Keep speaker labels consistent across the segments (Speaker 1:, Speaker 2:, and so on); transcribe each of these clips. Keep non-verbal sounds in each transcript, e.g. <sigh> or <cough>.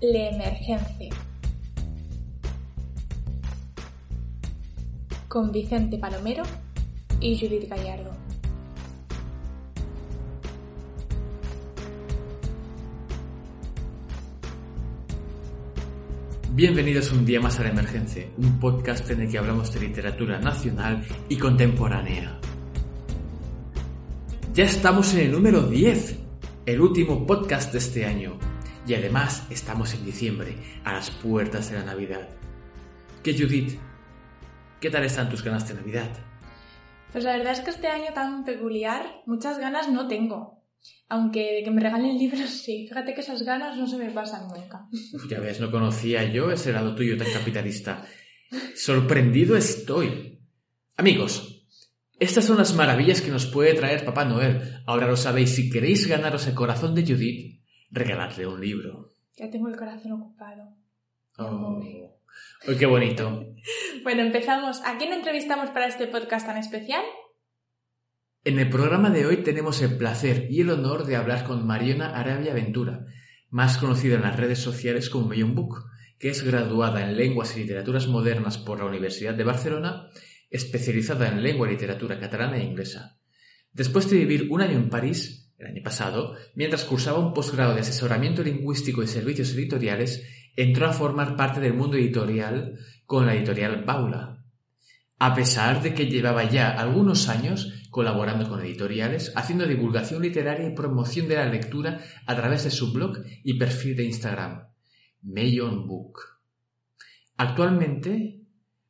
Speaker 1: Le Emergence. Con Vicente Palomero y Judith Gallardo.
Speaker 2: Bienvenidos un día más a La Emergencia, un podcast en el que hablamos de literatura nacional y contemporánea. Ya estamos en el número 10, el último podcast de este año. Y además estamos en diciembre, a las puertas de la Navidad. ¿Qué Judith? ¿Qué tal están tus ganas de Navidad?
Speaker 1: Pues la verdad es que este año tan peculiar, muchas ganas no tengo. Aunque de que me regalen <laughs> libros, sí. Fíjate que esas ganas no se me pasan nunca.
Speaker 2: ya ves, no conocía yo ese lado tuyo tan capitalista. Sorprendido estoy. Amigos, estas son las maravillas que nos puede traer Papá Noel. Ahora lo sabéis, si queréis ganaros el corazón de Judith, regalarle un libro.
Speaker 1: Ya tengo el corazón ocupado.
Speaker 2: Oh, qué bonito. <laughs>
Speaker 1: bueno, empezamos. ¿A quién entrevistamos para este podcast tan especial?
Speaker 2: En el programa de hoy tenemos el placer y el honor de hablar con Mariona Arabia Ventura, más conocida en las redes sociales como Millon Book, que es graduada en Lenguas y Literaturas Modernas por la Universidad de Barcelona, especializada en lengua y literatura catalana e inglesa. Después de vivir un año en París, el año pasado, mientras cursaba un posgrado de asesoramiento lingüístico y servicios editoriales, entró a formar parte del mundo editorial con la editorial Baula. A pesar de que llevaba ya algunos años colaborando con editoriales, haciendo divulgación literaria y promoción de la lectura a través de su blog y perfil de Instagram, Mayon Book. Actualmente,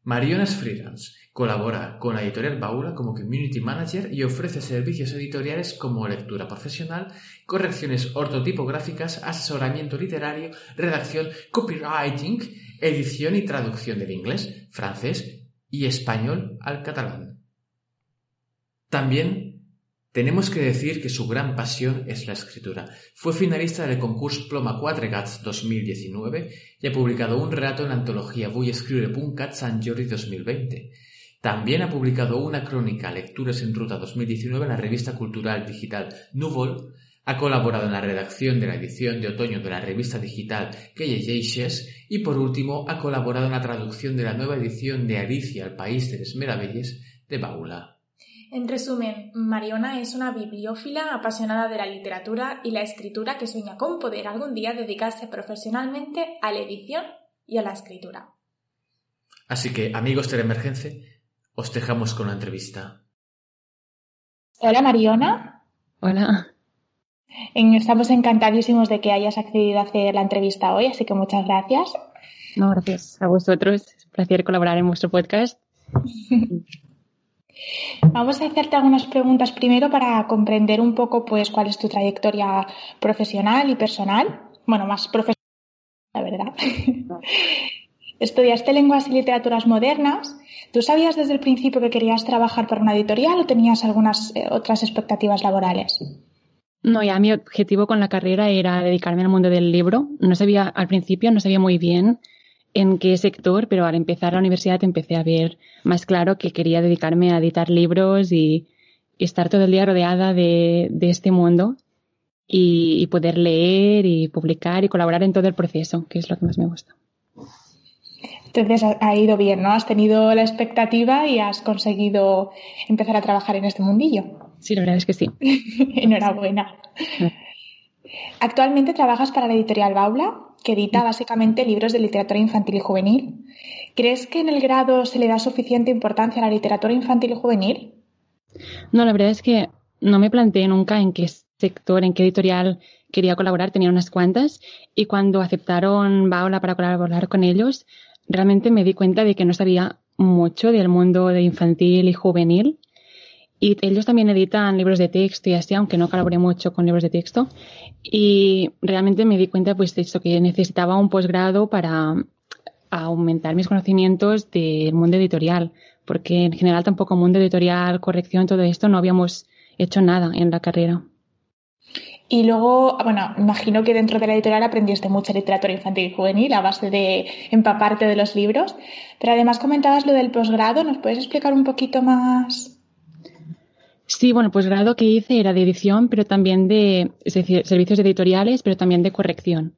Speaker 2: Mariona es freelance, colabora con la editorial Baula como Community Manager y ofrece servicios editoriales como lectura profesional, correcciones ortotipográficas, asesoramiento literario, redacción, copywriting, edición y traducción del inglés, francés y español al catalán. También tenemos que decir que su gran pasión es la escritura. Fue finalista del concurso Ploma 4 Gats 2019 y ha publicado un relato en la antología Vull escriure Cat Sant Jordi 2020. También ha publicado una crónica Lecturas en Ruta 2019 en la revista cultural digital Núvol, ha colaborado en la redacción de la edición de otoño de la revista digital Queyeyeixes y por último ha colaborado en la traducción de la nueva edición de Alicia al País de las Meravelles de Baula.
Speaker 1: En resumen, Mariona es una bibliófila apasionada de la literatura y la escritura que sueña con poder algún día dedicarse profesionalmente a la edición y a la escritura.
Speaker 2: Así que, amigos de la emergencia, os dejamos con la entrevista.
Speaker 1: Hola Mariona.
Speaker 3: Hola.
Speaker 1: Estamos encantadísimos de que hayas accedido a hacer la entrevista hoy, así que muchas gracias.
Speaker 3: No, gracias a vosotros. Es un placer colaborar en vuestro podcast. <laughs>
Speaker 1: Vamos a hacerte algunas preguntas primero para comprender un poco pues cuál es tu trayectoria profesional y personal. Bueno, más profesional, la verdad. <laughs> Estudiaste lenguas y literaturas modernas. ¿Tú sabías desde el principio que querías trabajar para una editorial o tenías algunas eh, otras expectativas laborales?
Speaker 3: No, ya mi objetivo con la carrera era dedicarme al mundo del libro. No sabía al principio, no sabía muy bien en qué sector, pero al empezar la universidad empecé a ver más claro que quería dedicarme a editar libros y, estar todo el día rodeada de, este mundo y, poder leer y publicar y colaborar en todo el proceso, que es lo que más me gusta.
Speaker 1: Entonces ha ido bien, ¿no? Has tenido la expectativa y has conseguido empezar a trabajar en este mundillo.
Speaker 3: Sí, la verdad es que sí. <laughs>
Speaker 1: Enhorabuena. Actualmente trabajas para la editorial Baula, que edita básicamente libros de literatura infantil y juvenil. ¿Crees que en el grado se le da suficiente importancia a la literatura infantil y juvenil?
Speaker 3: No, la verdad es que no me planteé nunca en qué sector, en qué editorial quería colaborar, tenía unas cuantas, y cuando aceptaron Baula para colaborar con ellos, realmente me di cuenta de que no sabía mucho del mundo de infantil y juvenil y ellos también editan libros de texto y así, aunque no colaboré mucho con libros de texto. Y realmente me di cuenta, pues, de esto, que necesitaba un posgrado para aumentar mis conocimientos del mundo editorial, porque en general tampoco mundo editorial, corrección, todo esto, no habíamos hecho nada en la carrera.
Speaker 1: Y luego, bueno, imagino que dentro de la editorial aprendiste mucha literatura infantil y juvenil a base de empaparte de los libros, pero además comentabas lo del posgrado, ¿nos puedes explicar un poquito más
Speaker 3: Sí, bueno, pues grado que hice era de edición, pero también de, servicios editoriales, pero también de corrección.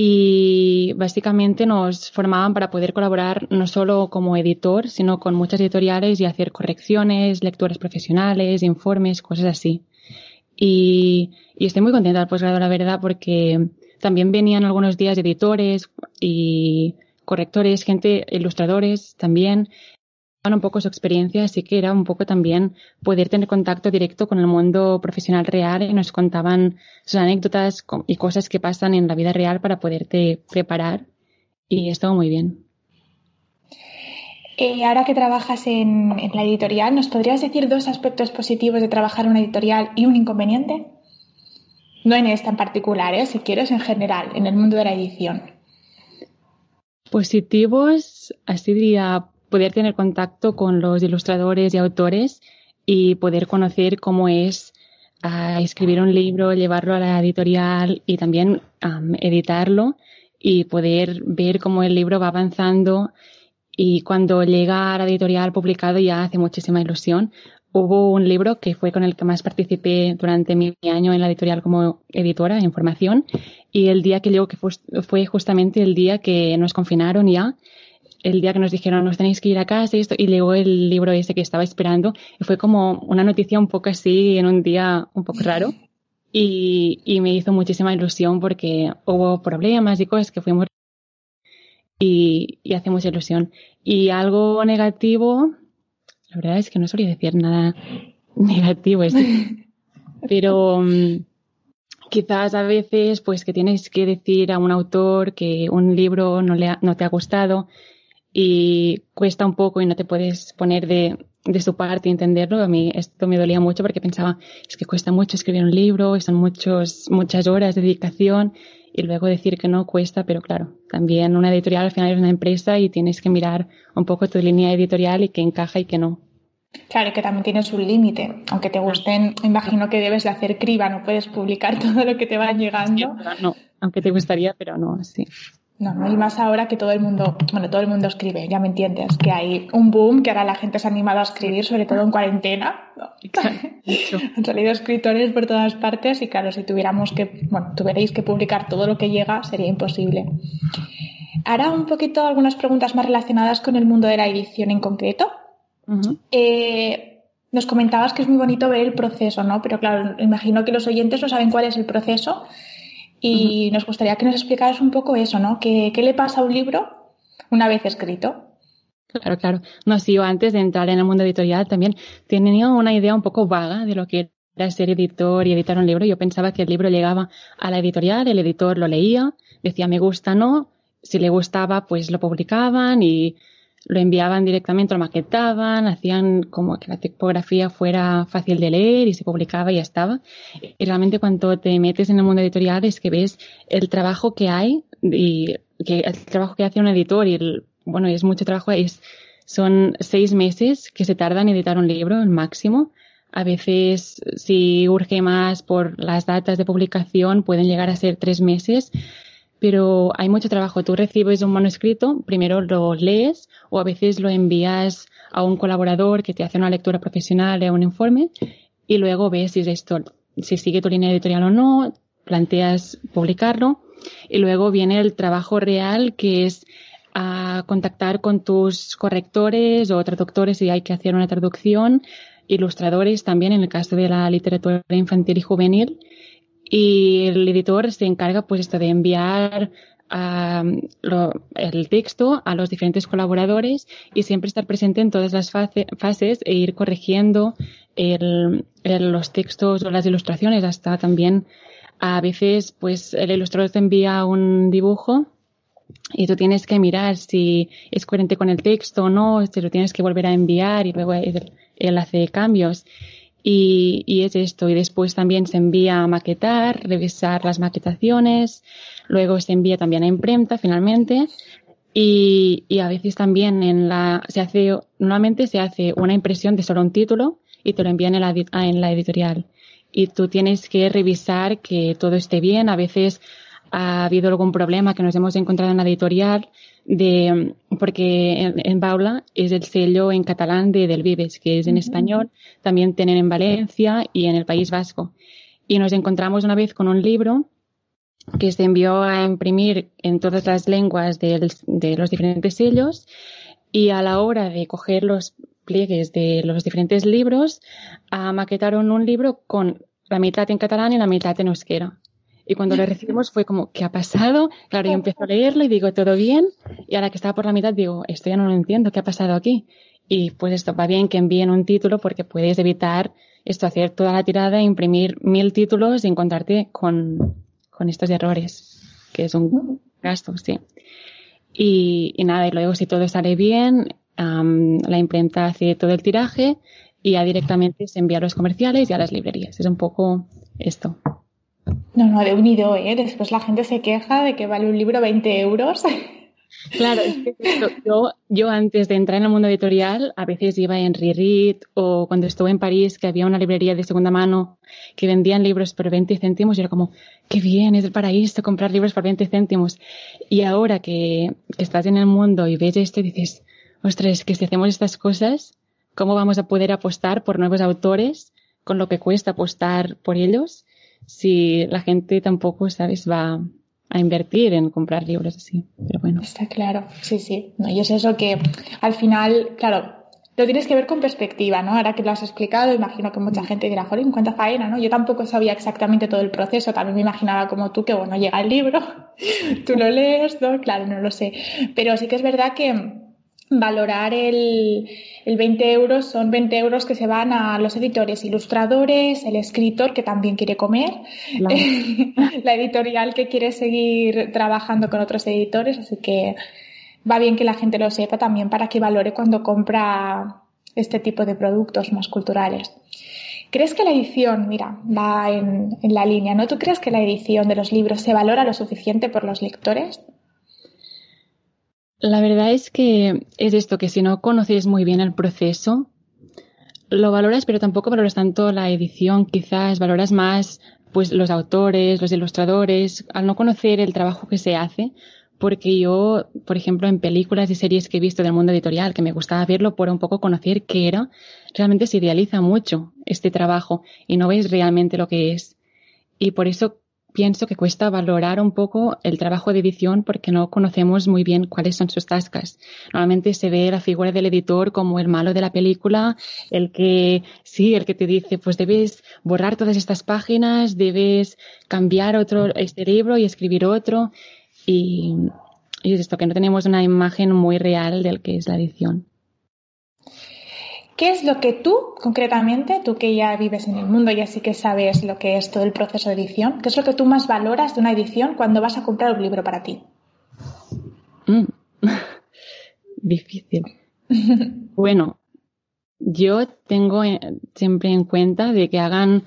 Speaker 3: y básicamente nos formaban para poder colaborar no solo como editor, sino con muchas editoriales y hacer correcciones, lecturas profesionales, informes, cosas así. Y, y estoy muy contenta del posgrado, la verdad, porque también venían algunos días editores y correctores, gente, ilustradores también, un poco su experiencia, así que era un poco también poder tener contacto directo con el mundo profesional real y nos contaban sus anécdotas y cosas que pasan en la vida real para poderte preparar y estuvo muy bien.
Speaker 1: Eh, ahora que trabajas en, la editorial, ¿nos podrías decir dos aspectos positivos de trabajar en una editorial y un inconveniente? No en esta en particular, ¿eh? si quieres, en general, en el mundo de la edición.
Speaker 3: Positivos, así diría, poder tener contacto con los ilustradores y autores y poder conocer cómo es ah, escribir un libro, llevarlo a la editorial y también editarlo y poder ver cómo el libro va avanzando y cuando llega a la editorial publicado ya hace muchísima ilusión. Hubo un libro que fue con el que más participé durante mi año en la editorial como editora en formación y el día que llegó, que fue justamente el día que nos confinaron ya, el día que nos dijeron, nos tenéis que ir a casa y esto, y llegó el libro ese que estaba esperando, y fue como una noticia un poco así en un día un poco raro. <laughs> Y, y me hizo muchísima ilusión porque hubo problemas y cosas que fuimos y, y hace mucha ilusión. Y algo negativo, la verdad es que no solía decir nada <laughs> negativo, <laughs> pero mm, quizás a veces pues que tienes que decir a un autor que un libro no, le no te ha gustado y cuesta un poco y no te puedes poner de, de su parte y entenderlo. A mí esto me dolía mucho porque pensaba, es que cuesta mucho escribir un libro y son muchos, muchas horas de dedicación y luego decir que no cuesta, pero claro, también una editorial al final es una empresa y tienes que mirar un poco tu línea editorial y que encaja y que no.
Speaker 1: Claro, que también tienes un límite. Aunque te gusten, imagino que debes de hacer criba, no puedes publicar <laughs> todo lo que te va llegando.
Speaker 3: No, aunque te gustaría, pero no, sí.
Speaker 1: No, no, y más ahora que todo el mundo, bueno, todo el mundo escribe, ya me entiendes, que hay un boom, que ahora la gente se ha animado a escribir, sobre todo en cuarentena. <laughs> Han salido escritores por todas partes y claro, si tuviéramos que, bueno, tuvierais que publicar todo lo que llega, sería imposible. Ahora un poquito algunas preguntas más relacionadas con el mundo de la edición en concreto. Eh, nos comentabas que es muy bonito ver el proceso, ¿no? Pero claro, imagino que los oyentes no saben cuál es el proceso y nos gustaría que nos explicaras un poco eso, ¿no? ¿Qué, ¿Qué, le pasa a un libro una vez escrito?
Speaker 3: Claro, claro. No, sí, yo antes de entrar en el mundo editorial también tenía una idea un poco vaga de lo que era ser editor y editar un libro. Yo pensaba que el libro llegaba a la editorial, el editor lo leía, decía me gusta, no. Si le gustaba, pues lo publicaban y lo enviaban directamente, lo maquetaban, hacían como que la tipografía fuera fácil de leer y se publicaba y ya estaba. Y realmente cuando te metes en el mundo editorial es que ves el trabajo que hay y que el trabajo que hace un editor y bueno, es mucho trabajo, es, son seis meses que se tardan en editar un libro, el máximo. A veces, si urge más por las datas de publicación, pueden llegar a ser tres meses pero hay mucho trabajo. Tú recibes un manuscrito, primero lo lees o a veces lo envías a un colaborador que te hace una lectura profesional o un informe y luego ves si esto, si sigue tu línea editorial o no, planteas publicarlo y luego viene el trabajo real que es a contactar con tus correctores o traductores si hay que hacer una traducción, ilustradores también en el caso de la literatura infantil y juvenil y el editor se encarga pues esto de enviar el texto a los diferentes colaboradores y siempre estar presente en todas las fases e ir corrigiendo los textos o las ilustraciones hasta también a veces pues el ilustrador te envía un dibujo y tú tienes que mirar si es coherente con el texto o no, si lo tienes que volver a enviar y luego él hace cambios. Y, es esto. Y después también se envía a maquetar, revisar las maquetaciones, luego se envía también a imprenta finalmente. Y, a veces también en la, se hace, normalmente se hace una impresión de solo un título y te lo envían en la, en la editorial. Y tú tienes que revisar que todo esté bien. A veces ha habido algún problema que nos hemos encontrado en la editorial de, porque en, Baula es el sello en catalán de Del Vives, que es en español, también tienen en Valencia y en el País Vasco. Y nos encontramos una vez con un libro que se envió a imprimir en todas las lenguas de los diferentes sellos y a la hora de coger los pliegues de los diferentes libros, maquetaron un libro con la mitad en catalán y la mitad en euskera. Y cuando lo recibimos fue como, ¿qué ha pasado? Claro, yo empiezo a leerlo y digo, ¿todo bien? Y a la que estaba por la mitad digo, esto ya no lo entiendo, ¿qué ha pasado aquí? Y pues esto va bien que envíen un título porque puedes evitar esto, hacer toda la tirada, imprimir mil títulos y encontrarte con, con estos errores, que es un gasto, sí. Y, y nada, y luego si todo sale bien, la imprenta hace todo el tiraje y ya directamente se envía a los comerciales y a las librerías. Es un poco esto.
Speaker 1: No, no, de unido, ¿eh? Después la gente se queja de que vale un libro 20 euros. <laughs>
Speaker 3: Claro, yo, yo antes de entrar en el mundo editorial a veces iba en Reread o cuando estuve en París que había una librería de segunda mano que vendían libros por 20 céntimos y era como, qué bien, es el paraíso comprar libros por 20 céntimos. Y ahora que, que estás en el mundo y ves esto dices, ostras, que si hacemos estas cosas, ¿cómo vamos a poder apostar por nuevos autores con lo que cuesta apostar por ellos si la gente tampoco, sabes, va a invertir en comprar libros así? Pero bueno.
Speaker 1: Está claro, sí, sí. No, y es eso que al final, claro, lo tienes que ver con perspectiva, ¿no? Ahora que lo has explicado, imagino que mucha gente dirá, joder, cuánta faena, ¿no? Yo tampoco sabía exactamente todo el proceso, también me imaginaba como tú que, bueno, llega el libro, <laughs> tú lo lees, ¿no? Claro, no lo sé. Pero sí que es verdad que valorar el, el 20 euros son 20 euros que se van a los editores, ilustradores, el escritor que también quiere comer, <laughs> la editorial que quiere seguir trabajando con otros editores, así que va bien que la gente lo sepa también para que valore cuando compra este tipo de productos más culturales. ¿Crees que la edición, mira, va en, en la línea, ¿no? ¿Tú crees que la edición de los libros se valora lo suficiente por los lectores?
Speaker 3: La verdad es que es esto, que si no conoces muy bien el proceso, lo valoras, pero tampoco valoras tanto la edición, quizás valoras más pues los autores, los ilustradores, al no conocer el trabajo que se hace, porque yo, por ejemplo, en películas y series que he visto del mundo editorial, que me gustaba verlo por un poco conocer qué era, realmente se idealiza mucho este trabajo y no ves realmente lo que es. Y por eso pienso que cuesta valorar un poco el trabajo de edición porque no conocemos muy bien cuáles son sus tascas. Normalmente se ve la figura del editor como el malo de la película, el que, sí, el que te dice, pues debes borrar todas estas páginas, debes cambiar otro, este libro y escribir otro. Y, y es esto, que no tenemos una imagen muy real del que es la edición.
Speaker 1: ¿Qué es lo que tú, concretamente, tú que ya vives en el mundo y así que sabes lo que es todo el proceso de edición, qué es lo que tú más valoras de una edición cuando vas a comprar un libro para ti?
Speaker 3: Mm. <laughs> Difícil. <laughs> bueno, yo tengo siempre en cuenta de que hagan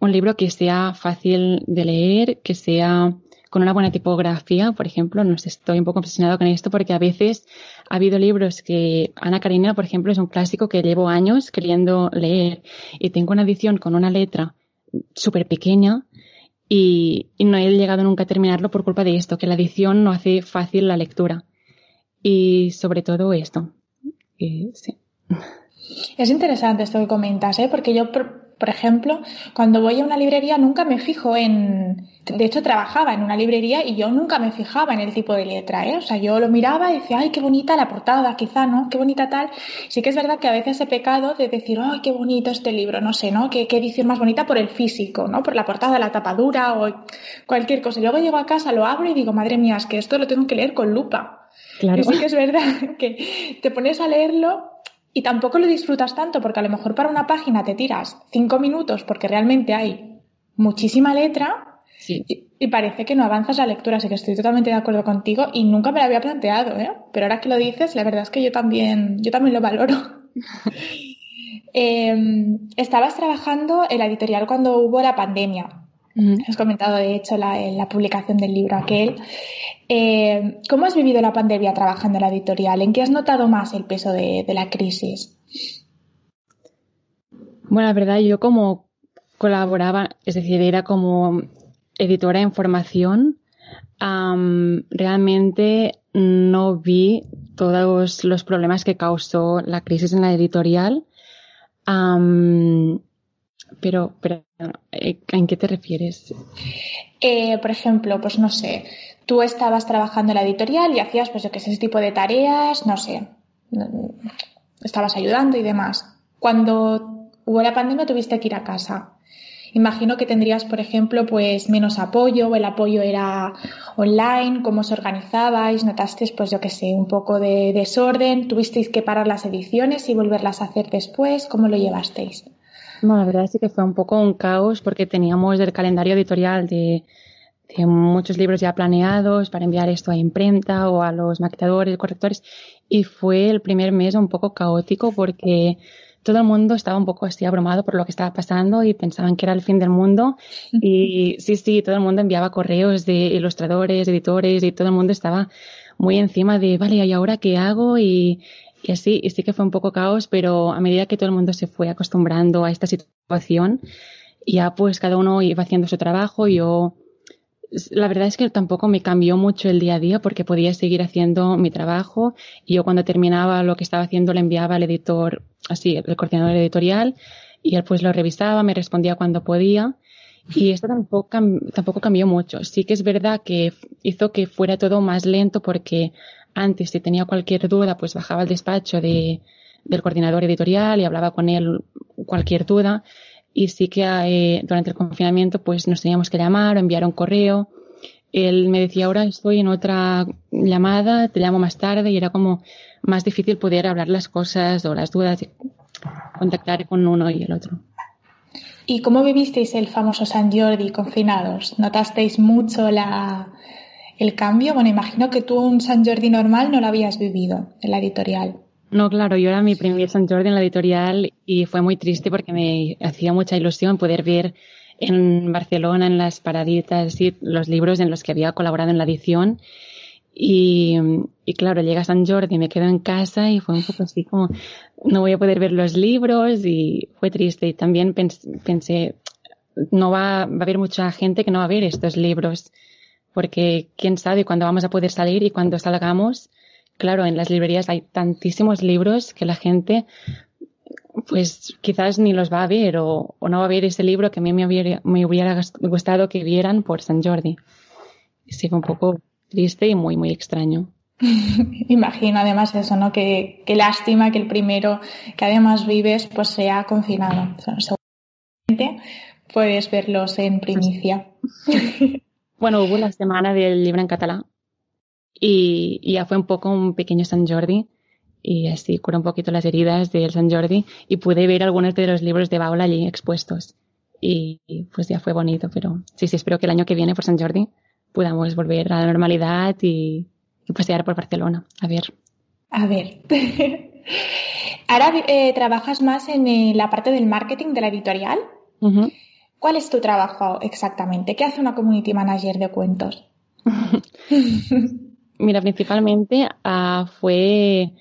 Speaker 3: un libro que sea fácil de leer, que sea con una buena tipografía, por ejemplo, no sé, estoy un poco obsesionado con esto porque a veces ha habido libros que Ana Karina, por ejemplo, es un clásico que llevo años queriendo leer y tengo una edición con una letra súper pequeña y, no he llegado nunca a terminarlo por culpa de esto, que la edición no hace fácil la lectura. Y sobre todo esto. sí.
Speaker 1: Es interesante esto que comentas, ¿eh? porque yo por ejemplo, cuando voy a una librería nunca me fijo en... De hecho, trabajaba en una librería y yo nunca me fijaba en el tipo de letra, ¿eh? O sea, yo lo miraba y decía, ay, qué bonita la portada, quizá, ¿no? Qué bonita tal. Sí que es verdad que a veces he pecado de decir, ay, qué bonito este libro, no sé, ¿no? Qué, qué edición más bonita por el físico, ¿no? Por la portada, la tapadura o cualquier cosa. Y luego llego a casa, lo abro y digo, madre mía, es que esto lo tengo que leer con lupa. Claro. Y sí que es verdad que te pones a leerlo y tampoco lo disfrutas tanto porque a lo mejor para una página te tiras cinco minutos porque realmente hay muchísima letra y, parece que no avanzas la lectura, así que estoy totalmente de acuerdo contigo y nunca me lo había planteado, ¿eh? pero ahora que lo dices, la verdad es que yo también, yo también lo valoro. <laughs> Em, estabas trabajando en la editorial cuando hubo la pandemia. Has comentado, de hecho, la, en la publicación del libro aquel. Eh, ¿Cómo has vivido la pandemia trabajando en la editorial? ¿En qué has notado más el peso de, la crisis?
Speaker 3: Bueno, la verdad, yo como colaboraba, es decir, era como editora en formación, realmente no vi todos los problemas que causó la crisis en la editorial Pero, pero eh, ¿en qué te refieres?
Speaker 1: Eh, por ejemplo, pues no sé, tú estabas trabajando en la editorial y hacías, pues yo que sé, ese tipo de tareas, no sé, estabas ayudando y demás. Cuando hubo la pandemia tuviste que ir a casa. Imagino que tendrías, por ejemplo, pues menos apoyo, o el apoyo era online, cómo os organizabais, notasteis, pues yo que sé, un poco de desorden, tuvisteis que parar las ediciones y volverlas a hacer después, ¿cómo lo llevasteis?
Speaker 3: No, la verdad es que fue un poco un caos porque teníamos el calendario editorial de, de muchos libros ya planeados para enviar esto a imprenta o a los maquetadores, correctores, y fue el primer mes un poco caótico porque todo el mundo estaba un poco así abrumado por lo que estaba pasando y pensaban que era el fin del mundo. Y sí, sí, todo el mundo enviaba correos de ilustradores, editores y todo el mundo estaba muy encima de, vale, ¿y ahora qué hago? Y, y así, y sí que fue un poco caos, pero a medida que todo el mundo se fue acostumbrando a esta situación, ya pues cada uno iba haciendo su trabajo. Yo la verdad es que tampoco me cambió mucho el día a día porque podía seguir haciendo mi trabajo y yo cuando terminaba lo que estaba haciendo le enviaba al editor, así, el coordinador editorial y él pues lo revisaba, me respondía cuando podía y esto tampoco, tampoco cambió mucho. Sí que es verdad que hizo que fuera todo más lento porque antes si tenía cualquier duda pues bajaba al despacho de, del coordinador editorial y hablaba con él cualquier duda y sí que eh, durante el confinamiento pues nos teníamos que llamar o enviar un correo. Él me decía, ahora estoy en otra llamada, te llamo más tarde y era como más difícil poder hablar las cosas o las dudas, contactar con uno y el otro.
Speaker 1: ¿Y cómo vivisteis el famoso San Jordi confinados? ¿Notasteis mucho la, el cambio? Bueno, imagino que tú un San Jordi normal no lo habías vivido en la editorial.
Speaker 3: No, claro, yo era mi primer San Jordi en la editorial y fue muy triste porque me hacía mucha ilusión poder ver en Barcelona, en las paraditas, y los libros en los que había colaborado en la edición. Y, claro, llega San Jordi, me quedo en casa y fue un poco así como, no voy a poder ver los libros y fue triste. Y también pensé, no va a haber mucha gente que no va a ver estos libros, porque quién sabe cuándo vamos a poder salir y cuando salgamos, claro, en las librerías hay tantísimos libros que la gente pues quizás ni los va a ver o, no va a ver ese libro que a mí me hubiera, me hubiera gustado que vieran por San Jordi. Sí, fue un poco triste y muy, muy extraño. <laughs>
Speaker 1: Imagino además eso, ¿no? Que, lástima que el primero que además vives pues sea confinado. Seguramente puedes verlos en primicia.
Speaker 3: Bueno, hubo la semana del libro en catalán y, ya fue un poco un pequeño San Jordi y así curó un poquito las heridas del San Jordi y pude ver algunos de los libros de Baula allí expuestos y, pues ya fue bonito, pero sí, sí, espero que el año que viene por San Jordi podamos volver a la normalidad y, pasear por Barcelona. A ver.
Speaker 1: A ver. <laughs> Ahora eh, trabajas más en eh, la parte del marketing de la editorial. ¿Cuál es tu trabajo exactamente? ¿Qué hace una community manager de cuentos? <laughs>
Speaker 3: Mira, principalmente uh, fue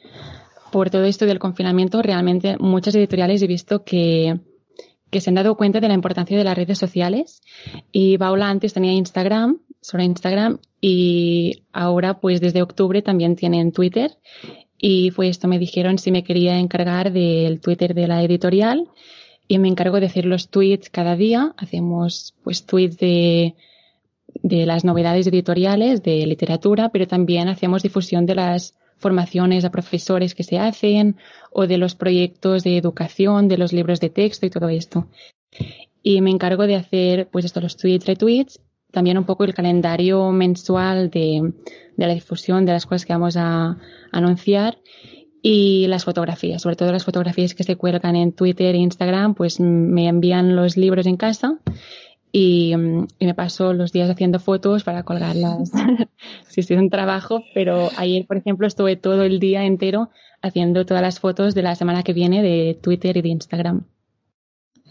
Speaker 3: por todo esto del confinamiento, realmente muchas editoriales he visto que, que se han dado cuenta de la importancia de las redes sociales y Paula antes tenía Instagram, sobre Instagram y ahora pues desde octubre también tienen Twitter y fue esto, me dijeron si me quería encargar del Twitter de la editorial y me encargo de hacer los tweets cada día, hacemos pues tweets de de las novedades editoriales de literatura, pero también hacemos difusión de las formaciones a profesores que se hacen o de los proyectos de educación, de los libros de texto y todo esto. Y me encargo de hacer, pues esto, los tweets, retweets, también un poco el calendario mensual de, de la difusión de las cosas que vamos a anunciar y las fotografías, sobre todo las fotografías que se cuelgan en Twitter e Instagram, pues me envían los libros en casa y, me paso los días haciendo fotos para colgarlas. sí, <laughs> sí, es un trabajo, pero ayer, por ejemplo, estuve todo el día entero haciendo todas las fotos de la semana que viene de Twitter y de Instagram.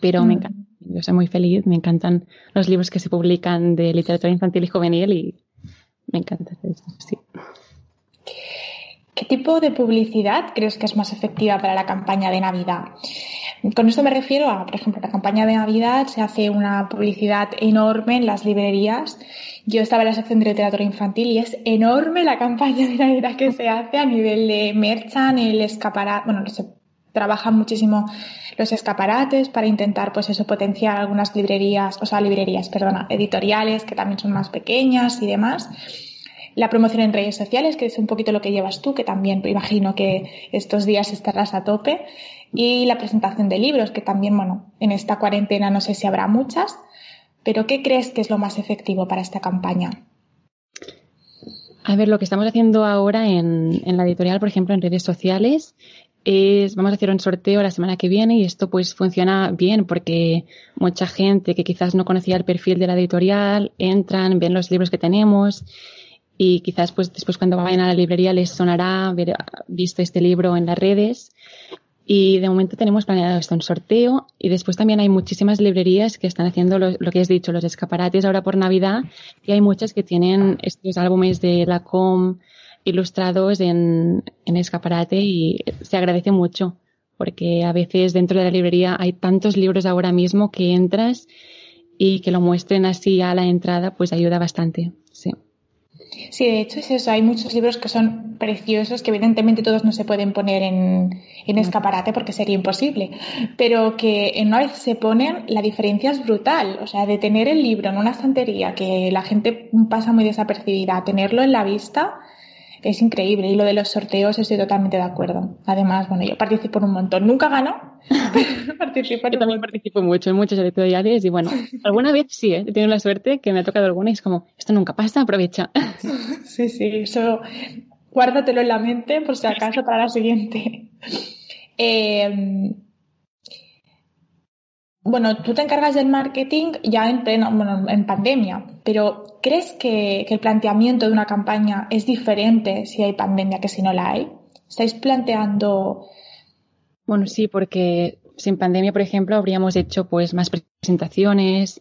Speaker 3: Pero me mm. encanta, yo soy muy feliz, me encantan los libros que se publican de literatura infantil y juvenil y me encanta eso, sí.
Speaker 1: ¿Qué tipo de publicidad crees que es más efectiva para la campaña de Navidad? Con esto me refiero a, por ejemplo, la campaña de Navidad se hace una publicidad enorme en las librerías. Yo estaba en la sección de literatura infantil y es enorme la campaña de Navidad que se hace a nivel de merchan, el escaparate, bueno, no sé, trabajan muchísimo los escaparates para intentar, pues eso, potenciar algunas librerías, o sea, librerías, perdona, editoriales que también son más pequeñas y demás. La promoción en redes sociales, que es un poquito lo que llevas tú, que también imagino que estos días estarás a tope. Y la presentación de libros, que también, bueno, en esta cuarentena no sé si habrá muchas, pero ¿qué crees que es lo más efectivo para esta campaña?
Speaker 3: A ver, lo que estamos haciendo ahora en, en la editorial, por ejemplo, en redes sociales, es, vamos a hacer un sorteo la semana que viene y esto pues funciona bien porque mucha gente que quizás no conocía el perfil de la editorial entran, ven los libros que tenemos y quizás pues después cuando vayan a la librería les sonará haber visto este libro en las redes y de momento tenemos planeado esto, un sorteo y después también hay muchísimas librerías que están haciendo lo, que has dicho, los escaparates ahora por Navidad y hay muchas que tienen estos álbumes de la com ilustrados en, en escaparate y se agradece mucho porque a veces dentro de la librería hay tantos libros ahora mismo que entras y que lo muestren así a la entrada pues ayuda bastante. Sí.
Speaker 1: Sí, de hecho es eso. Hay muchos libros que son preciosos, que evidentemente todos no se pueden poner en, en escaparate porque sería imposible, pero que en una vez se ponen, la diferencia es brutal. O sea, de tener el libro en una estantería que la gente pasa muy desapercibida, a tenerlo en la vista, es increíble. Y lo de los sorteos estoy totalmente de acuerdo. Además, bueno, yo participo en un montón. Nunca gano, <laughs>
Speaker 3: pero <laughs> participo Yo también participo mucho en muchos editoriales y bueno, <laughs> alguna vez sí, ¿eh? he tenido la suerte que me ha tocado alguna y es como, esto nunca pasa, aprovecha.
Speaker 1: sí, sí, eso guárdatelo en la mente por si acaso para la siguiente. Eh, bueno, tú te encargas del marketing ya en, en pandemia, pero ¿crees que, el planteamiento de una campaña es diferente si hay pandemia que si no la hay? ¿Estáis planteando...?
Speaker 3: Bueno, sí, porque sin pandemia, por ejemplo, habríamos hecho pues más presentaciones,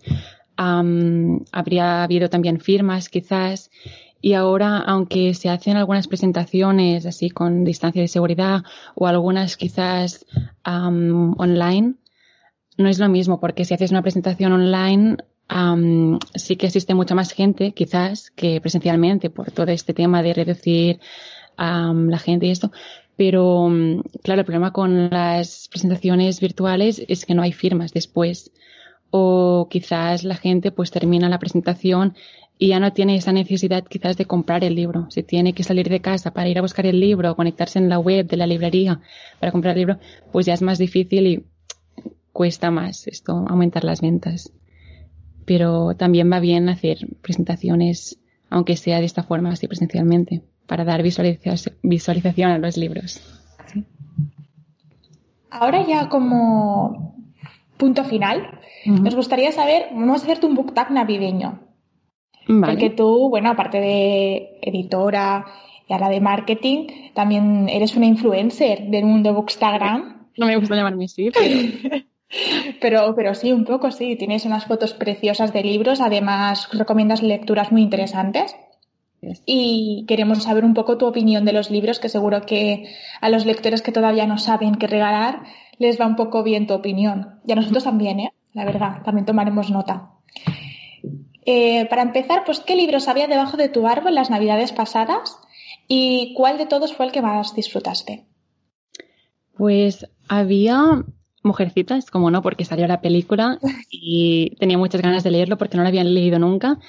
Speaker 3: habría habido también firmas quizás, y ahora, aunque se hacen algunas presentaciones así con distancia de seguridad o algunas quizás online, no es lo mismo, porque si haces una presentación online, sí que existe mucha más gente, quizás, que presencialmente, por todo este tema de reducir la gente y esto. Pero, mm, claro, el problema con las presentaciones virtuales es que no hay firmas después. O quizás la gente pues termina la presentación y ya no tiene esa necesidad quizás de comprar el libro. Si tiene que salir de casa para ir a buscar el libro o conectarse en la web de la librería para comprar el libro, pues ya es más difícil y cuesta más esto, aumentar las ventas. Pero también va bien hacer presentaciones, aunque sea de esta forma, así presencialmente, para dar visualización a los libros.
Speaker 1: Ahora ya como punto final, nos gustaría saber, vamos a hacerte un book tag navideño. Porque tú, bueno, aparte de editora y ahora de marketing, también eres una influencer del mundo Bookstagram.
Speaker 3: No me gusta llamarme así, pero... <laughs>
Speaker 1: Pero, pero sí, un poco sí. Tienes unas fotos preciosas de libros. Además, recomiendas lecturas muy interesantes. Y queremos saber un poco tu opinión de los libros, que seguro que a los lectores que todavía no saben qué regalar les va un poco bien tu opinión. Y a nosotros también, ¿eh? La verdad, también tomaremos nota. Eh, para empezar, pues, ¿qué libros había debajo de tu árbol las navidades pasadas? ¿Y cuál de todos fue el que más disfrutaste?
Speaker 3: Pues había Mujercitas, como no, porque salió la película <laughs> y tenía muchas ganas de leerlo porque no lo habían leído nunca.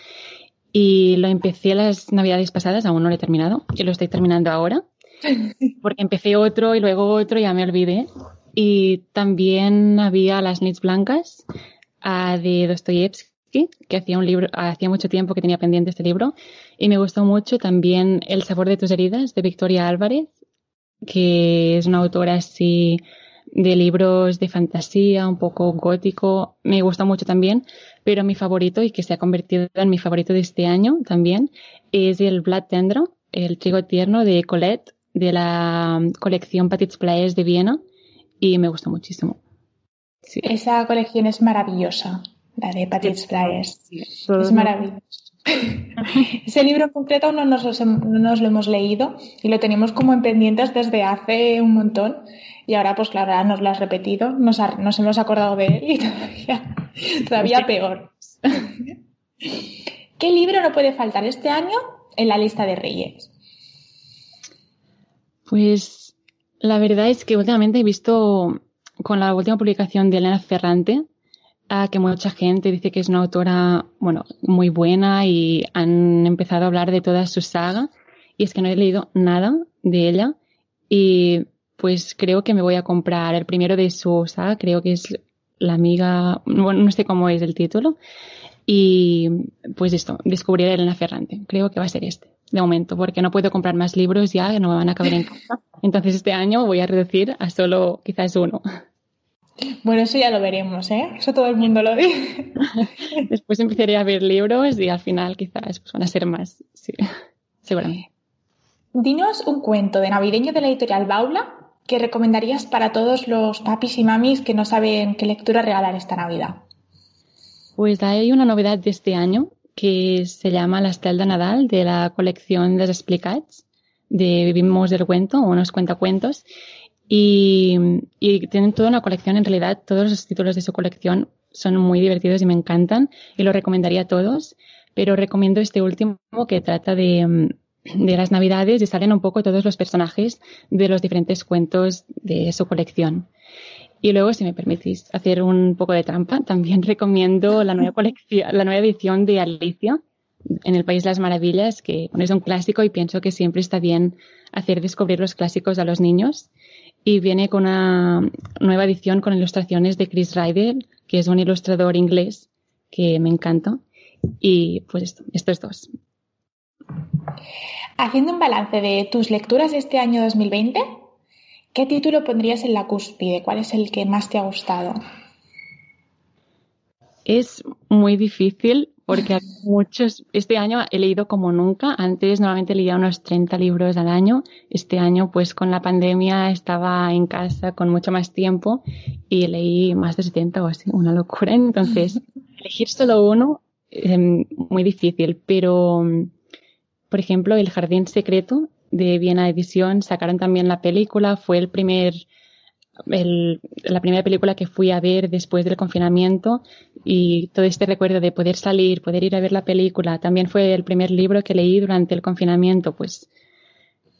Speaker 3: Y lo empecé las navidades pasadas, aún no lo he terminado, y lo estoy terminando ahora, <laughs> porque empecé otro y luego otro y ya me olvidé. Y también había Las Nits Blancas de Dostoyevsky, que hacía un libro, hacía mucho tiempo que tenía pendiente este libro, y me gustó mucho también El sabor de tus heridas de Victoria Álvarez, que es una autora así de libros de fantasía, un poco gótico, me gusta mucho también, pero mi favorito y que se ha convertido en mi favorito de este año también es el Blood Tendro, el trigo tierno de Colette de la colección Petits Plaers de Viena y me gusta muchísimo.
Speaker 1: Esa colección es maravillosa, la de Petits Plaers. es maravillosa. <laughs> Ese libro en concreto aún no nos, no nos, lo hemos leído y lo tenemos como en pendientes desde hace un montón y ahora, pues claro, nos lo has repetido, nos, hemos acordado de él y <laughs> todavía, todavía peor. ¿Qué libro no puede faltar este año en la lista de Reyes?
Speaker 3: Pues La verdad es que últimamente he visto con la última publicación de Elena Ferrante a que mucha gente dice que es una autora, bueno, muy buena y han empezado a hablar de toda su saga. Y es que no he leído nada de ella. Y pues creo que me voy a comprar el primero de su saga, creo que es La amiga, bueno, no sé cómo es el título. Y pues esto, descubriré a Elena Ferrante, creo que va a ser este de momento, porque no puedo comprar más libros ya, que no me van a caber en casa. <laughs> Entonces este año voy a reducir a solo quizás uno.
Speaker 1: Bueno, eso ya lo veremos, ¿eh? Eso todo el mundo lo dice. <laughs>
Speaker 3: Después empezaré a ver libros y al final quizás pues, van a ser más, sí, <laughs> seguramente.
Speaker 1: Dinos un cuento de navideño de la editorial Baula que recomendarías para todos los papis y mamis que no saben qué lectura regalar esta Navidad.
Speaker 3: Pues hay una novedad de este año que se llama La Estel de Nadal de la colección de Explicats de Vivimos del Cuento, unos cuentacuentos. Y, y tienen toda una colección, en realidad todos los títulos de su colección son muy divertidos y me encantan y lo recomendaría a todos, pero recomiendo este último que trata de, de las navidades y salen un poco todos los personajes de los diferentes cuentos de su colección. Y luego, si me permitís hacer un poco de trampa, también <laughs> recomiendo la nueva colección, la nueva edición de Alicia en el País de las Maravillas, que es un clásico y pienso que siempre está bien hacer descubrir los clásicos a los niños. Y viene con una nueva edición con ilustraciones de Chris Ryder, que es un ilustrador inglés que me encanta. Y pues esto, estos dos.
Speaker 1: Haciendo un balance de tus lecturas de este año 2020, ¿Qué título pondrías en la cúspide? ¿Cuál es el que más te ha gustado?
Speaker 3: Es muy difícil porque muchos, este año he leído como nunca. Antes normalmente leía unos 30 libros al año. Este año, pues con la pandemia estaba en casa con mucho más tiempo y leí más de 70 o así, una locura. Entonces, <laughs> elegir solo uno es em, muy difícil, pero por ejemplo, El Jardín Secreto de Viena Edición sacaron también la película. Fue el primer, el, la primera película que fui a ver después del confinamiento y todo este recuerdo de poder salir, poder ir a ver la película. También fue el primer libro que leí durante el confinamiento. Pues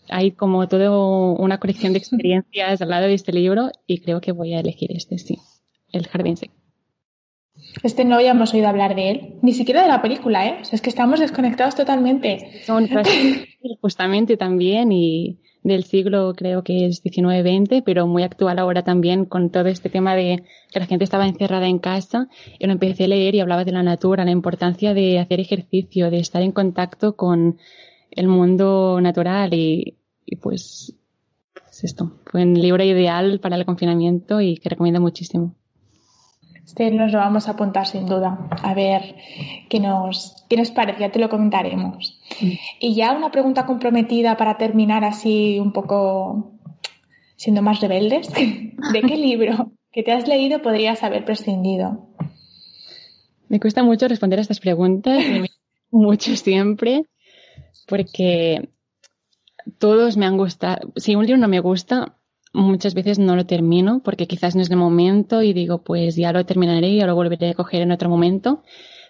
Speaker 3: hay como toda una colección de experiencias al lado de este libro y creo que voy a elegir este, sí, El Jardín Secreto.
Speaker 1: Este no habíamos oído hablar de él, ni siquiera de la película, ¿eh? es que estamos desconectados totalmente.
Speaker 3: Son <laughs> justamente también y del siglo creo que es 19-20, pero muy actual ahora también con todo este tema de que la gente estaba encerrada en casa. Yo lo empecé a leer y hablaba de la natura, la importancia de hacer ejercicio, de estar en contacto con el mundo natural y, y pues, pues esto, fue un libro ideal para el confinamiento y que recomiendo muchísimo.
Speaker 1: Este nos lo vamos a apuntar sin duda. A ver qué nos, qué nos parece, ya te lo comentaremos. Mm. Y ya una pregunta comprometida para terminar así un poco siendo más rebeldes. <laughs> ¿De qué <laughs> libro que te has leído podrías haber prescindido?
Speaker 3: Me cuesta mucho responder a estas preguntas, <laughs> mucho siempre, porque todos me han gustado. Si un libro no me gusta, muchas veces no lo termino porque quizás no es el momento y digo, pues ya lo terminaré y lo volveré a coger en otro momento.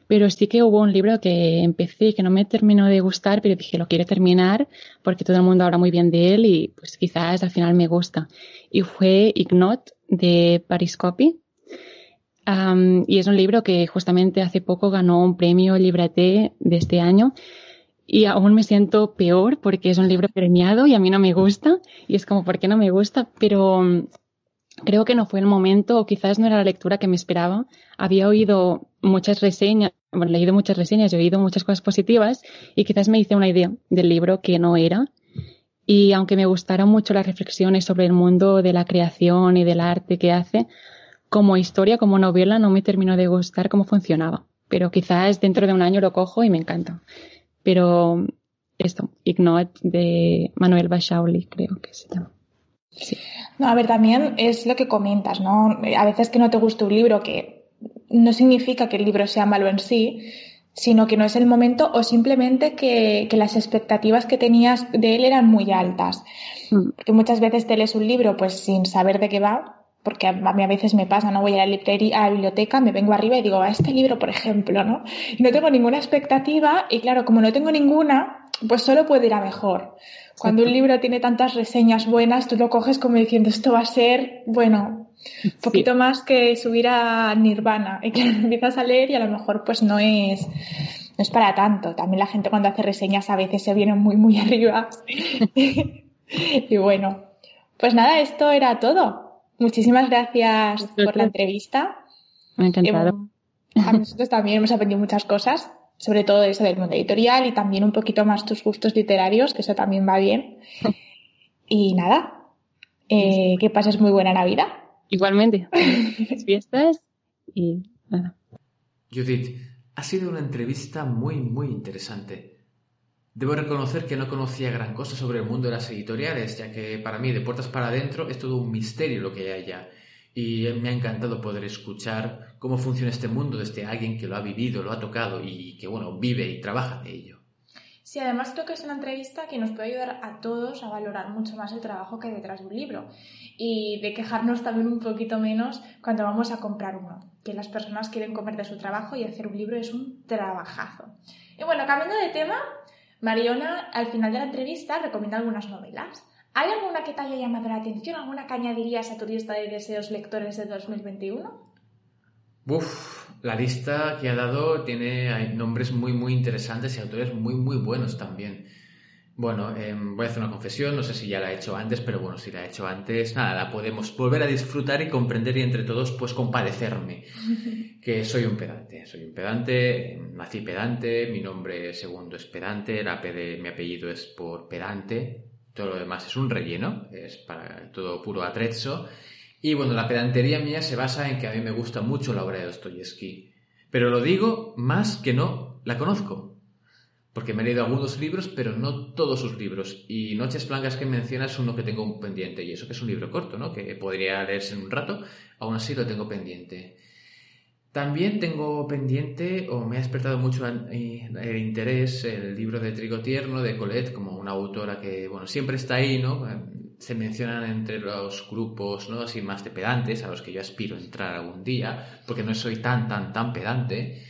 Speaker 3: Pero sí que hubo un libro que empecé y que no me terminó de gustar, pero dije, lo quiero terminar porque todo el mundo habla muy bien de él y pues quizás al final me gusta. Y fue Ignot de Pariscopy. y es un libro que justamente hace poco ganó un premio Librate de este año y aún me siento peor porque es un libro premiado y a mí no me gusta y es como, ¿por qué no me gusta? Pero mm, creo que no fue el momento o quizás no era la lectura que me esperaba. Había oído muchas reseñas, bueno, leído muchas reseñas, he oído muchas cosas positivas y quizás me hice una idea del libro que no era. Y aunque me gustaron mucho las reflexiones sobre el mundo de la creación y del arte que hace, como historia, como novela, no me terminó de gustar cómo funcionaba. Pero quizás dentro de un año lo cojo y me encanta. Pero esto, Ignot de Manuel Bachauli, creo que se llama.
Speaker 1: No, a ver, también es lo que comentas, ¿no? A veces que no te guste un libro, que no significa que el libro sea malo en sí, sino que no es el momento o simplemente que, que las expectativas que tenías de él eran muy altas. Mm. Porque muchas veces te lees un libro pues sin saber de qué va porque a mí a veces me pasa, no voy a la librería, a la biblioteca, me vengo arriba y digo, a este libro, por ejemplo, ¿no? Y no tengo ninguna expectativa y claro, como no tengo ninguna, pues solo puede ir a mejor. Cuando un libro tiene tantas reseñas buenas, tú lo coges como diciendo esto va a ser, bueno, un poquito más que subir a Nirvana y que <laughs> empiezas a leer y a lo mejor pues no es, no es para tanto. También la gente cuando hace reseñas a veces se viene muy, muy <laughs> arriba. <laughs> y bueno, pues nada, esto era todo. Muchísimas gracias por la entrevista.
Speaker 3: Me ha encantado.
Speaker 1: A nosotros también hemos aprendido muchas cosas, sobre todo eso del mundo editorial y también un poquito más tus gustos literarios, que eso también va bien. <laughs> Y nada, eh, que pases muy buena Navidad.
Speaker 3: Igualmente, <laughs> fiestas y nada.
Speaker 2: Judith, ha sido una entrevista muy, muy interesante. Debo reconocer que no conocía gran cosa sobre el mundo de las editoriales, ya que para mí, de puertas para adentro, es todo un misterio lo que hay allá y me ha encantado poder escuchar cómo funciona este mundo desde alguien que lo ha vivido, lo ha tocado y que, bueno, vive y trabaja de ello.
Speaker 1: Sí, además creo que es una entrevista que nos puede ayudar a todos a valorar mucho más el trabajo que detrás de un libro y de quejarnos también un poquito menos cuando vamos a comprar uno, que las personas quieren comer de su trabajo y hacer un libro es un trabajazo. Y bueno, cambiando de tema, Mariona al final de la entrevista recomienda algunas novelas. ¿Hay alguna que te haya llamado la atención? ¿Alguna que añadirías a tu lista de deseos lectores de 2021?
Speaker 2: Uf, la lista que ha dado tiene nombres muy, muy interesantes y autores muy, muy buenos también. Bueno, em, voy a hacer una confesión, no sé si ya la he hecho antes, pero bueno, si la he hecho antes, nada, la podemos volver a disfrutar y comprender y entre todos, pues compadecerme. <laughs> que soy un pedante, soy un pedante, nací pedante, mi nombre segundo es pedante, mi apellido es por pedante, todo lo demás es un relleno, es para todo puro atrezzo. Y bueno, la pedantería mía se basa en que a mí me gusta mucho la obra de Dostoyevsky. Pero lo digo más que no la conozco. Porque me he leído algunos libros, pero no todos sus libros. Y Noches Blancas que mencionas es uno que tengo pendiente. Y eso que es un libro corto, ¿no? Que podría leerse en un rato. Aún así lo tengo pendiente. También tengo pendiente, o me ha despertado mucho el interés, el libro de Trigo Tierno de Colette, como una autora que, bueno, siempre está ahí, ¿no? Se mencionan entre los grupos, ¿no? Así más de pedantes, a los que yo aspiro a entrar algún día, porque no soy tan, tan, tan pedante.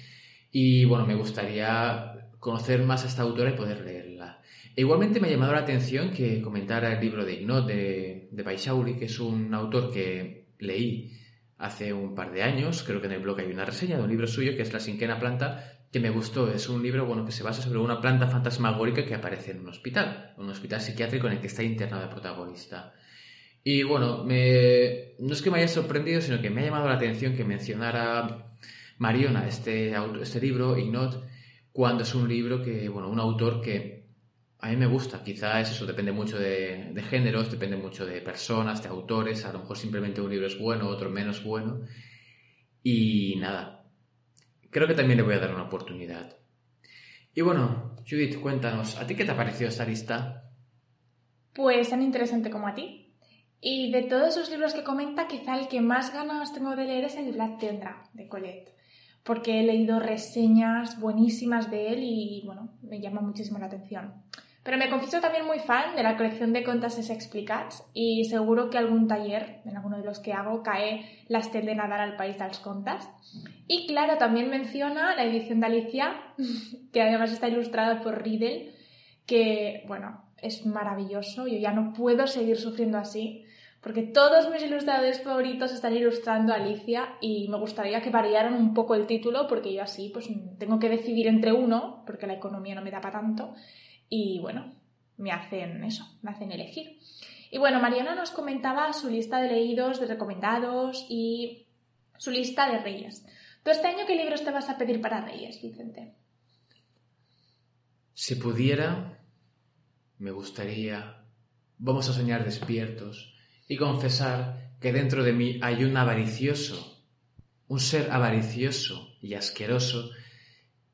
Speaker 2: Y, bueno, me gustaría conocer más a esta autora y poder leerla. E igualmente me ha llamado la atención que comentara el libro de Ignot de, de que es un autor que leí hace un par de años, creo que en el blog hay una reseña de un libro suyo que es La cinquena planta, que me gustó. Es un libro bueno, que se basa sobre una planta fantasmagórica que aparece en un hospital, un hospital psiquiátrico en el que está internado el protagonista. Y bueno, no es que me haya sorprendido, sino que me ha llamado la atención que mencionara Mariona este, este libro, Ignot, cuando es un libro que, bueno, un autor que a mí me gusta, quizás eso depende mucho de, géneros, depende mucho de personas, de autores, a lo mejor simplemente un libro es bueno, otro menos bueno. Y nada, creo que también le voy a dar una oportunidad. Y bueno, Judith, cuéntanos, ¿a ti qué te ha parecido esta lista?
Speaker 1: Pues tan interesante como a ti. Y de todos esos libros que comenta, quizá el que más ganas tengo de leer es el Black Tendra, de Colette, porque he leído reseñas buenísimas de él y bueno, me llama muchísimo la atención. Pero me confieso también muy fan de la colección de contas explicats y seguro que algún taller, en alguno de los que hago, cae la estel de nadar al país de las contas. Y claro, también menciona la edición de Alicia, <laughs> que además está ilustrada por Riddle, que, bueno, es maravilloso. Yo ya no puedo seguir sufriendo así, porque todos mis ilustradores favoritos están ilustrando a Alicia y me gustaría que variaran un poco el título, porque yo así pues tengo que decidir entre uno, porque la economía no me da para tanto, y bueno, me hacen eso, me hacen elegir. Y bueno, Mariana nos comentaba su lista de leídos, de recomendados y su lista de reyes. ¿Tú este año qué libros te vas a pedir para reyes, Vicente?
Speaker 2: Si pudiera, me gustaría, vamos a soñar despiertos y confesar que dentro de mí hay un avaricioso, un ser avaricioso y asqueroso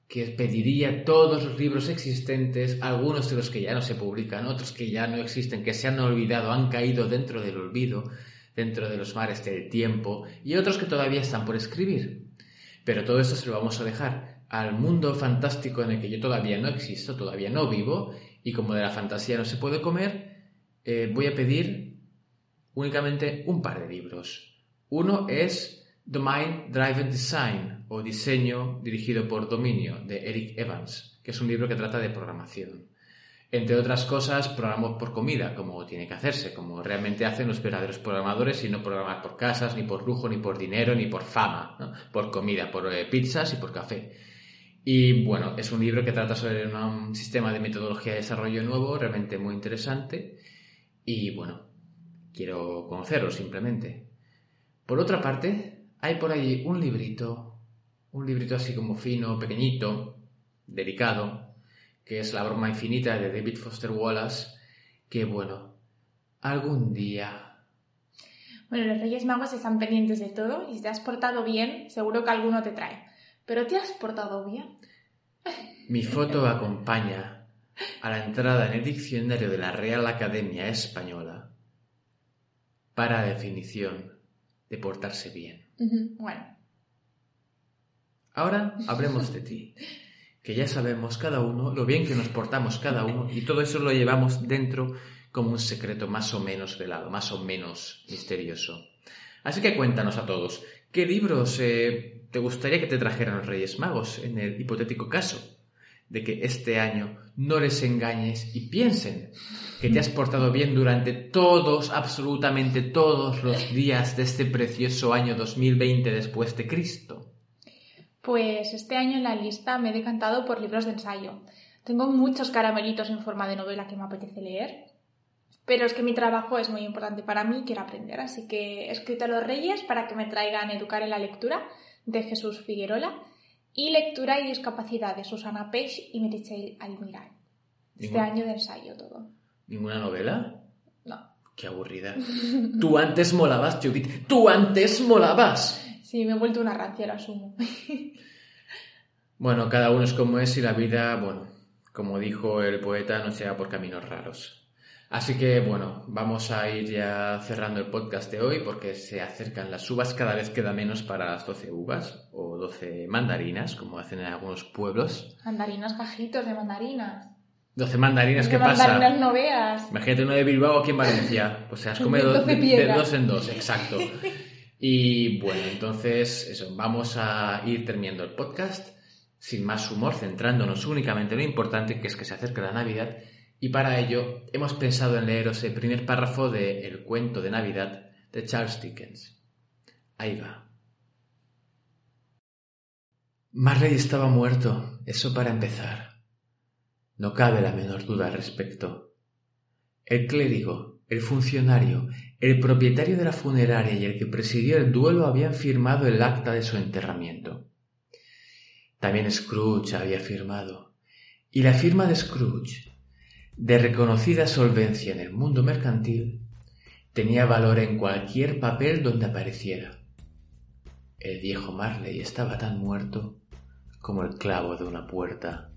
Speaker 2: que pediría todos los libros existentes, algunos de los que ya no se publican, otros que ya no existen, que se han olvidado, han caído dentro del olvido, dentro de los mares del tiempo, y otros que todavía están por escribir. Pero todo esto se lo vamos a dejar al mundo fantástico en el que yo todavía no existo, todavía no vivo, y como de la fantasía no se puede comer, eh, voy a pedir únicamente un par de libros. Uno es Domain Driven Design o Diseño dirigido por dominio de Eric Evans, que es un libro que trata de programación. Entre otras cosas, programo por comida, como tiene que hacerse, como realmente hacen los verdaderos programadores y no programar por casas, ni por lujo, ni por dinero, ni por fama, por comida, por eh, pizzas y por café. Y bueno, es un libro que trata sobre un sistema de metodología de desarrollo nuevo, realmente muy interesante. Y bueno, quiero conocerlo simplemente. Por otra parte, hay por ahí un librito, un librito así como fino, pequeñito, delicado, que es La broma infinita de David Foster Wallace, que bueno, algún día...
Speaker 1: Bueno, los Reyes Magos están pendientes de todo y si te has portado bien, seguro que alguno te trae. ¿Pero te has portado bien?
Speaker 2: Mi foto acompaña a la entrada en el diccionario de la Real Academia Española para definición de portarse bien.
Speaker 1: Bueno.
Speaker 2: Ahora hablemos de ti que ya sabemos cada uno lo bien que nos portamos cada uno y todo eso lo llevamos dentro como un secreto más o menos velado, más o menos misterioso. Así que cuéntanos a todos, ¿qué libros eh, te gustaría que te trajeran los Reyes Magos en el hipotético caso de que este año no les engañes y piensen que te has portado bien durante todos, absolutamente todos los días de este precioso año 2020 después de Cristo?
Speaker 1: Pues este año en la lista me he decantado por libros de ensayo. Tengo muchos caramelitos en forma de novela que me apetece leer, pero es que mi trabajo es muy importante para mí y quiero aprender, así que he escrito a los Reyes para que me traigan Educar en la lectura de Jesús Figuerola y Lectura y Discapacidad de Susana Peix y Meritxell Almirall. Este año de ensayo todo.
Speaker 2: ¿Ninguna novela?
Speaker 1: No.
Speaker 2: Qué aburrida. Tú antes molabas, Judith. Tú antes molabas.
Speaker 1: Sí, me he vuelto una rancia, lo asumo. <laughs>
Speaker 2: bueno, cada uno es como es y la vida, bueno, como dijo el poeta, no sea por caminos raros. Así que bueno, vamos a ir ya cerrando el podcast de hoy porque se acercan las uvas, cada vez queda menos para las 12 uvas o 12 mandarinas, como hacen en algunos pueblos.
Speaker 1: Mandarinas cajitos de mandarinas.
Speaker 2: 12 mandarinas, ¿qué
Speaker 1: pasa?
Speaker 2: mandarinas
Speaker 1: no veas.
Speaker 2: Imagínate uno de Bilbao aquí en Valencia. Pues se has comido de, de, dos en dos, exacto. Y bueno, entonces eso, vamos a ir terminando el podcast sin más humor, centrándonos únicamente en lo importante que es que se acerca la Navidad y para ello hemos pensado en leeros el primer párrafo de El cuento de Navidad de Charles Dickens. Ahí va. Marley estaba muerto, eso para empezar. No cabe la menor duda al respecto. El clérigo, el funcionario, el propietario de la funeraria y el que presidió el duelo habían firmado el acta de su enterramiento. También Scrooge había firmado. Y la firma de Scrooge, de reconocida solvencia en el mundo mercantil, tenía valor en cualquier papel donde apareciera. El viejo Marley estaba tan muerto como el clavo de una puerta